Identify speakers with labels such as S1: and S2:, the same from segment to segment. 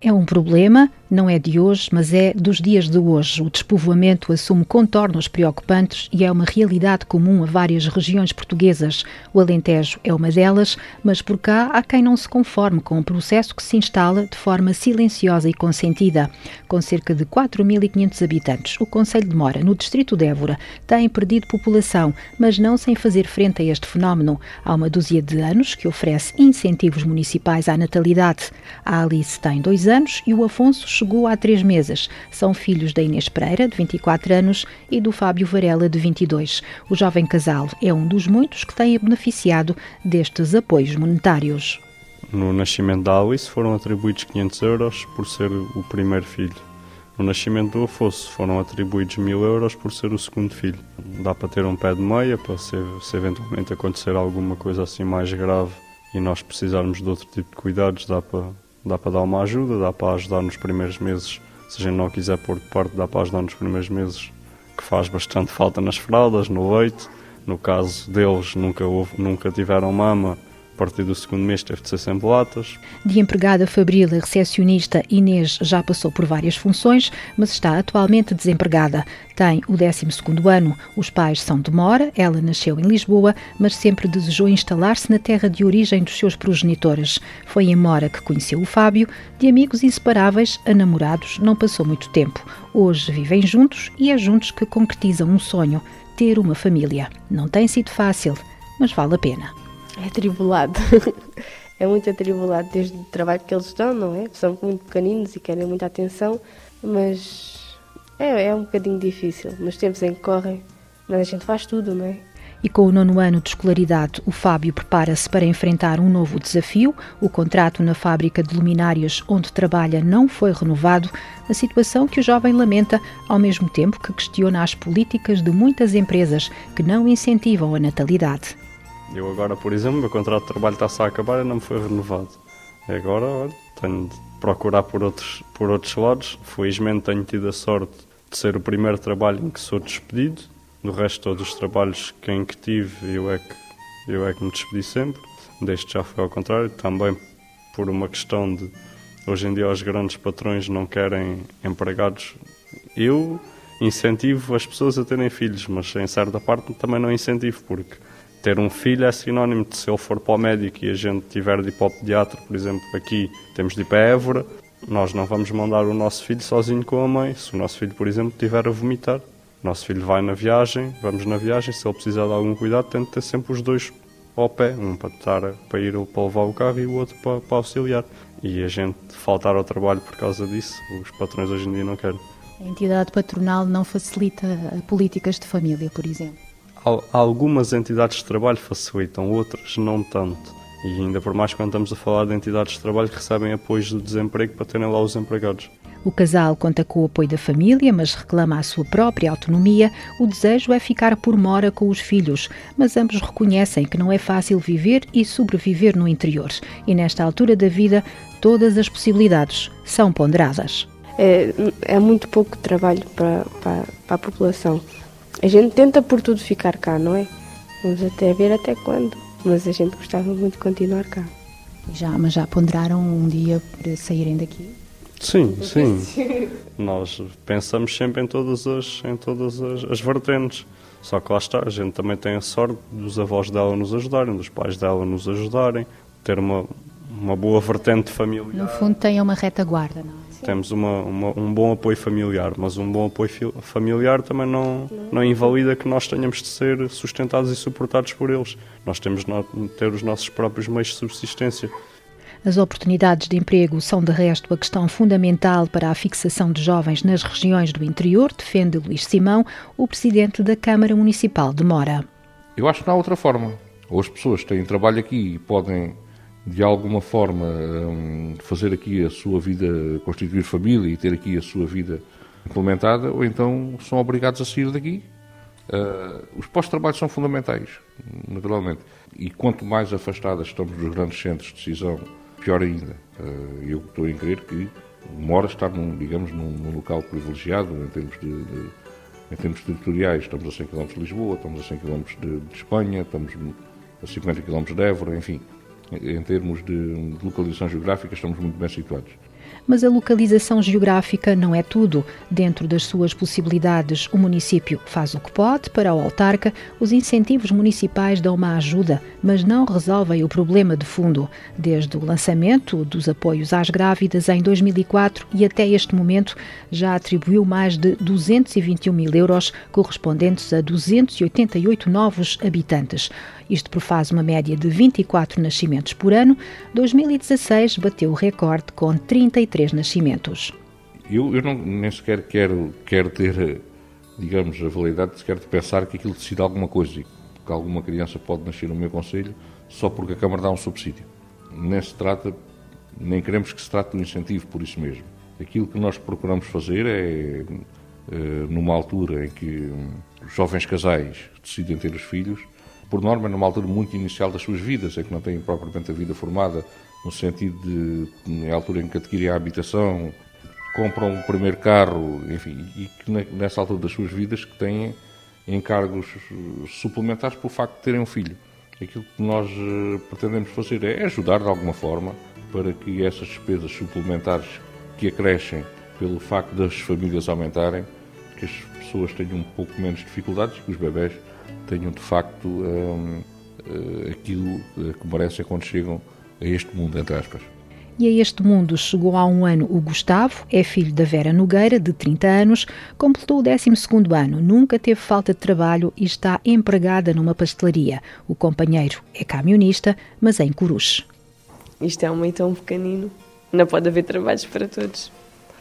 S1: É um problema, não é de hoje, mas é dos dias de hoje. O despovoamento assume contornos preocupantes e é uma realidade comum a várias regiões portuguesas. O Alentejo é uma delas, mas por cá há quem não se conforme com o processo que se instala de forma silenciosa e consentida. Com cerca de 4.500 habitantes, o Conselho de Mora, no distrito de Évora, tem perdido população, mas não sem fazer frente a este fenómeno. Há uma dúzia de anos que oferece incentivos municipais à natalidade. A Alice tem dois anos e o Afonso chegou há três meses. São filhos da Inês Pereira, de 24 anos, e do Fábio Varela, de 22. O jovem casal é um dos muitos que têm beneficiado destes apoios monetários.
S2: No nascimento da Alice foram atribuídos 500 euros por ser o primeiro filho. No nascimento do Afonso foram atribuídos 1000 euros por ser o segundo filho. Dá para ter um pé de meia, para se, se eventualmente acontecer alguma coisa assim mais grave e nós precisarmos de outro tipo de cuidados, dá para dá para dar uma ajuda, dá para ajudar nos primeiros meses. Se a gente não quiser pôr de parte, dá para ajudar nos primeiros meses, que faz bastante falta nas fraldas, no leite. No caso deles, nunca, houve, nunca tiveram mama, partir do segundo mês teve de ser sempre latas.
S1: De empregada fabril a recepcionista, Inês já passou por várias funções, mas está atualmente desempregada. Tem o 12 ano, os pais são de Mora, ela nasceu em Lisboa, mas sempre desejou instalar-se na terra de origem dos seus progenitores. Foi em Mora que conheceu o Fábio, de amigos inseparáveis a namorados não passou muito tempo. Hoje vivem juntos e é juntos que concretizam um sonho, ter uma família. Não tem sido fácil, mas vale a pena.
S3: É atribulado. é muito atribulado desde o trabalho que eles dão, não é? São muito pequeninos e querem muita atenção, mas é, é um bocadinho difícil. Nos tempos em que correm, mas a gente faz tudo, não é?
S1: E com o nono ano de escolaridade, o Fábio prepara-se para enfrentar um novo desafio. O contrato na fábrica de luminárias onde trabalha não foi renovado, a situação que o jovem lamenta, ao mesmo tempo que questiona as políticas de muitas empresas que não incentivam a natalidade.
S2: Eu agora, por exemplo, meu contrato de trabalho está-se a acabar e não me foi renovado. Agora, olha, tenho de procurar por outros, por outros lados. Felizmente tenho tido a sorte de ser o primeiro trabalho em que sou despedido. Do resto, todos os trabalhos que em que tive, eu é que, eu é que me despedi sempre. Deste já foi ao contrário, também por uma questão de hoje em dia os grandes patrões não querem empregados. Eu incentivo as pessoas a terem filhos, mas em certa parte também não incentivo, porque ter um filho é sinónimo de se ele for para o médico e a gente tiver de ir para o pediatra, por exemplo, aqui temos de ir para Évora, nós não vamos mandar o nosso filho sozinho com a mãe. Se o nosso filho, por exemplo, estiver a vomitar, nosso filho vai na viagem, vamos na viagem, se ele precisar de algum cuidado, tem de ter sempre os dois ao pé, um para, estar, para ir para levar o carro e o outro para, para auxiliar. E a gente faltar ao trabalho por causa disso, os patrões hoje em dia não querem.
S1: A entidade patronal não facilita políticas de família, por exemplo?
S2: Algumas entidades de trabalho facilitam, outras não tanto. E ainda por mais quando estamos a falar de entidades de trabalho que recebem apoios do desemprego para terem lá os empregados.
S1: O casal conta com o apoio da família, mas reclama a sua própria autonomia. O desejo é ficar por mora com os filhos, mas ambos reconhecem que não é fácil viver e sobreviver no interior. E nesta altura da vida, todas as possibilidades são ponderadas.
S3: É, é muito pouco trabalho para, para, para a população. A gente tenta por tudo ficar cá, não é? Vamos até ver até quando. Mas a gente gostava muito de continuar cá.
S1: Já, mas já ponderaram um dia para saírem daqui?
S2: Sim, sim. Nós pensamos sempre em todas as, em todas as, as vertentes. Só que lá está, a gente também tem a sorte dos avós dela nos ajudarem, dos pais dela nos ajudarem, ter uma, uma boa vertente familiar.
S1: No fundo, tem uma retaguarda, não é?
S2: Temos uma, uma, um bom apoio familiar, mas um bom apoio familiar também não, não invalida que nós tenhamos de ser sustentados e suportados por eles. Nós temos de ter os nossos próprios meios de subsistência.
S1: As oportunidades de emprego são, de resto, a questão fundamental para a fixação de jovens nas regiões do interior, defende Luís Simão, o presidente da Câmara Municipal de Mora.
S4: Eu acho que não há outra forma. Ou as pessoas têm trabalho aqui e podem de alguma forma hum, fazer aqui a sua vida, constituir família e ter aqui a sua vida implementada, ou então são obrigados a sair daqui. Uh, os pós-trabalhos são fundamentais, naturalmente. E quanto mais afastadas estamos dos grandes centros de decisão, pior ainda. Uh, eu estou a crer que Mora está, num, digamos, num, num, local privilegiado em termos, de, de, em termos territoriais. Estamos a 100 km de Lisboa, estamos a 100 km de, de Espanha, estamos a 50 km de Évora, enfim em termos de, localização geográfica, estamos muito bem situados.
S1: Mas a localização geográfica não é tudo. Dentro das suas possibilidades, o município faz o que pode para o autarca. Os incentivos municipais dão uma ajuda, mas não resolvem o problema de fundo. Desde o lançamento dos apoios às grávidas em 2004 e até este momento, já atribuiu mais de 221 mil euros, correspondentes a 288 novos habitantes. Isto prefaz uma média de 24 nascimentos por ano. 2016 bateu o recorde com 33 nascimentos.
S4: Eu, eu não, nem sequer quero, quero ter, digamos, a validade sequer de pensar que aquilo decide alguma coisa que alguma criança pode nascer no meu conselho só porque a Câmara dá um subsídio. Nem se trata, nem queremos que se trate de um incentivo por isso mesmo. Aquilo que nós procuramos fazer é, eh, numa altura em que os jovens casais decidem ter os filhos, por norma, numa altura muito inicial das suas vidas, é que não têm propriamente a vida formada, no sentido de, na altura em que adquirem a habitação, compram o primeiro carro, enfim, e que nessa altura das suas vidas que têm encargos suplementares pelo facto de terem um filho. Aquilo que nós eh, pretendemos fazer é ajudar de alguma forma para que essas despesas suplementares que acrescem pelo facto das famílias aumentarem, que as pessoas tenham um pouco menos dificuldades, que os bebés tenham de facto um, eh, aquilo que merecem quando chegam a este mundo, entre aspas.
S1: E a este mundo chegou há um ano o Gustavo, é filho da Vera Nogueira, de 30 anos, completou o 12 ano, nunca teve falta de trabalho e está empregada numa pastelaria. O companheiro é camionista, mas é em Coruche.
S3: Isto é um meio tão pequenino, não pode haver trabalhos para todos.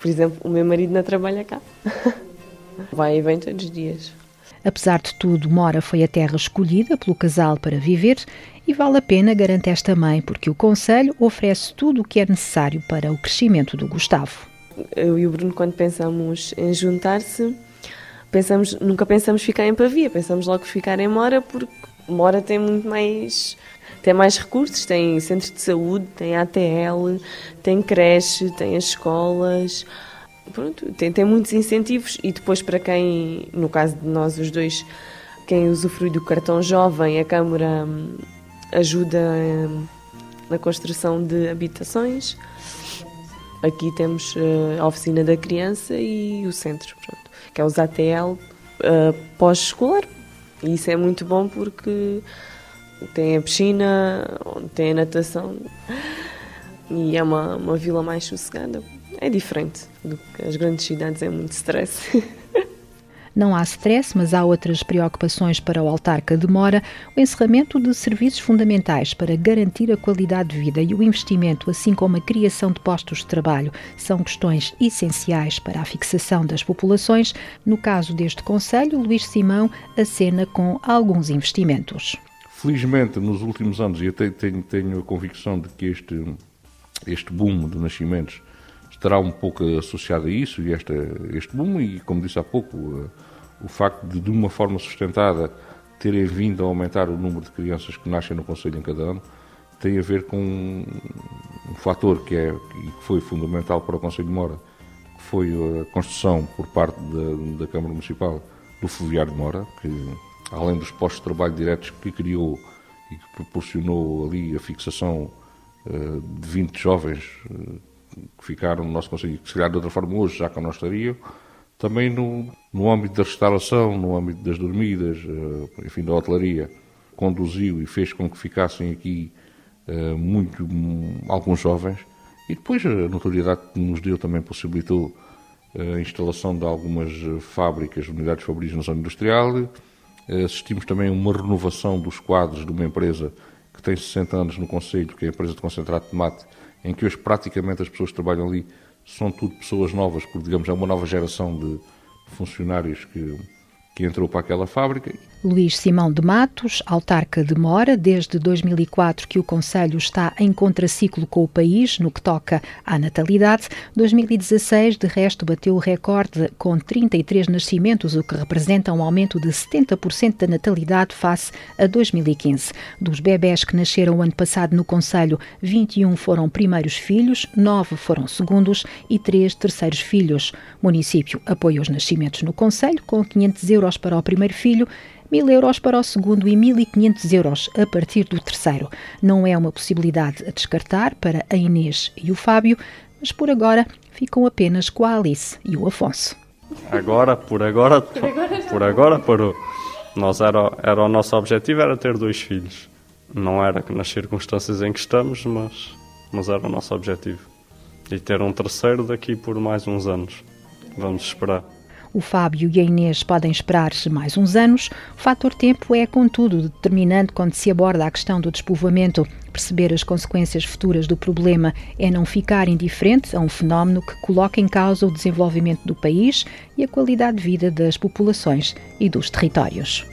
S3: Por exemplo, o meu marido não trabalha cá. Vai e vem todos os dias.
S1: Apesar de tudo, Mora foi a terra escolhida pelo casal para viver e vale a pena, garante esta mãe, porque o Conselho oferece tudo o que é necessário para o crescimento do Gustavo.
S3: Eu e o Bruno, quando pensamos em juntar-se, pensamos, nunca pensamos ficar em Pavia, pensamos logo ficar em Mora, porque Mora tem muito mais tem mais recursos, tem centros de saúde, tem ATL, tem creche, tem as escolas, pronto, tem, tem muitos incentivos e depois para quem, no caso de nós os dois, quem usufrui do cartão jovem, a Câmara hum, ajuda hum, na construção de habitações. Aqui temos uh, a oficina da criança e o centro, pronto, que é os ATL uh, pós-escolar. E isso é muito bom porque tem a piscina, tem a natação e é uma, uma vila mais sossegada. É diferente do que as grandes cidades, é muito stress.
S1: Não há stress, mas há outras preocupações para o autarca de Mora, o encerramento de serviços fundamentais para garantir a qualidade de vida e o investimento, assim como a criação de postos de trabalho, são questões essenciais para a fixação das populações. No caso deste Conselho, Luís Simão acena com alguns investimentos.
S4: Felizmente, nos últimos anos, e até tenho, tenho a convicção de que este, este boom de nascimentos estará um pouco associado a isso, e esta, este boom, e como disse há pouco, uh, o facto de, de uma forma sustentada, terem vindo a aumentar o número de crianças que nascem no Conselho em cada ano, tem a ver com um, um fator que, é, que foi fundamental para o Conselho de Mora, que foi a construção por parte da, da Câmara Municipal do Fluviário de Mora, que além dos postos de trabalho diretos que criou e que proporcionou ali a fixação uh, de 20 jovens uh, que ficaram no nosso Conselho, que se calhar de outra forma hoje já que não estariam, também no, no âmbito da restauração, no âmbito das dormidas, uh, enfim, da hotelaria, conduziu e fez com que ficassem aqui muito, um, alguns jovens. E depois a notoriedade que nos deu também possibilitou a instalação de algumas fábricas, unidades fabris na zona industrial, Assistimos também a uma renovação dos quadros de uma empresa que tem 60 anos no Conselho, que é a empresa de concentrado de tomate, em que hoje praticamente as pessoas que trabalham ali são tudo pessoas novas, porque digamos é uma nova geração de funcionários que, que entrou para aquela fábrica
S1: Luís Simão de Matos, autarca de Mora, desde 2004 que o Conselho está em contraciclo com o país no que toca à natalidade. 2016, de resto, bateu o recorde com 33 nascimentos, o que representa um aumento de 70% da natalidade face a 2015. Dos bebés que nasceram ano passado no Conselho, 21 foram primeiros filhos, 9 foram segundos e 3 terceiros filhos. O município apoia os nascimentos no Conselho com 500 euros para o primeiro filho 1.000 euros para o segundo e 1.500 euros a partir do terceiro. Não é uma possibilidade a descartar para a Inês e o Fábio, mas por agora ficam apenas com a Alice e o Afonso.
S2: Agora, por agora, por agora parou. Nós era, era o nosso objetivo era ter dois filhos. Não era nas circunstâncias em que estamos, mas, mas era o nosso objetivo. E ter um terceiro daqui por mais uns anos. Vamos esperar.
S1: O Fábio e a Inês podem esperar mais uns anos. O fator tempo é, contudo, determinante quando se aborda a questão do despovoamento. Perceber as consequências futuras do problema é não ficar indiferente a um fenómeno que coloca em causa o desenvolvimento do país e a qualidade de vida das populações e dos territórios.